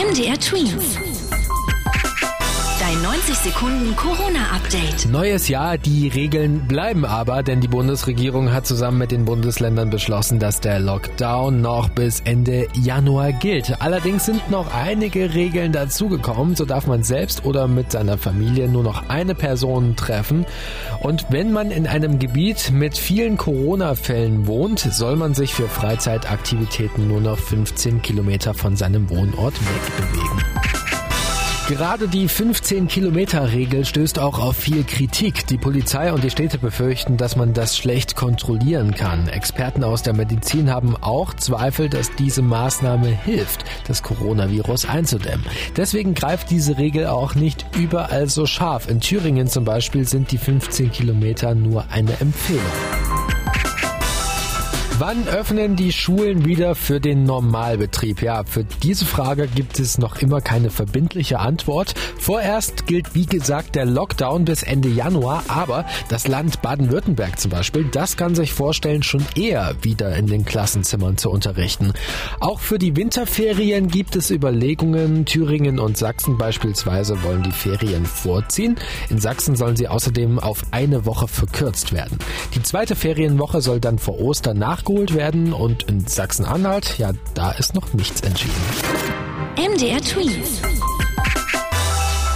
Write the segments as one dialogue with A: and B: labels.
A: MDR Twins. Dein 90 Sekunden Corona-Update.
B: Neues Jahr, die Regeln bleiben aber, denn die Bundesregierung hat zusammen mit den Bundesländern beschlossen, dass der Lockdown noch bis Ende Januar gilt. Allerdings sind noch einige Regeln dazugekommen. So darf man selbst oder mit seiner Familie nur noch eine Person treffen. Und wenn man in einem Gebiet mit vielen Corona-Fällen wohnt, soll man sich für Freizeitaktivitäten nur noch 15 Kilometer von seinem Wohnort wegbewegen. Gerade die 15-Kilometer-Regel stößt auch auf viel Kritik. Die Polizei und die Städte befürchten, dass man das schlecht kontrollieren kann. Experten aus der Medizin haben auch Zweifel, dass diese Maßnahme hilft, das Coronavirus einzudämmen. Deswegen greift diese Regel auch nicht überall so scharf. In Thüringen zum Beispiel sind die 15 Kilometer nur eine Empfehlung. Wann öffnen die Schulen wieder für den Normalbetrieb? Ja, für diese Frage gibt es noch immer keine verbindliche Antwort. Vorerst gilt wie gesagt der Lockdown bis Ende Januar, aber das Land Baden-Württemberg zum Beispiel, das kann sich vorstellen, schon eher wieder in den Klassenzimmern zu unterrichten. Auch für die Winterferien gibt es Überlegungen. Thüringen und Sachsen beispielsweise wollen die Ferien vorziehen. In Sachsen sollen sie außerdem auf eine Woche verkürzt werden. Die zweite Ferienwoche soll dann vor Ostern nachgeholt nachgeholt werden und in Sachsen-Anhalt, ja, da ist noch nichts entschieden.
A: MDR Tweet.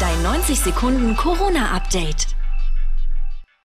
A: Dein 90 Sekunden Corona-Update.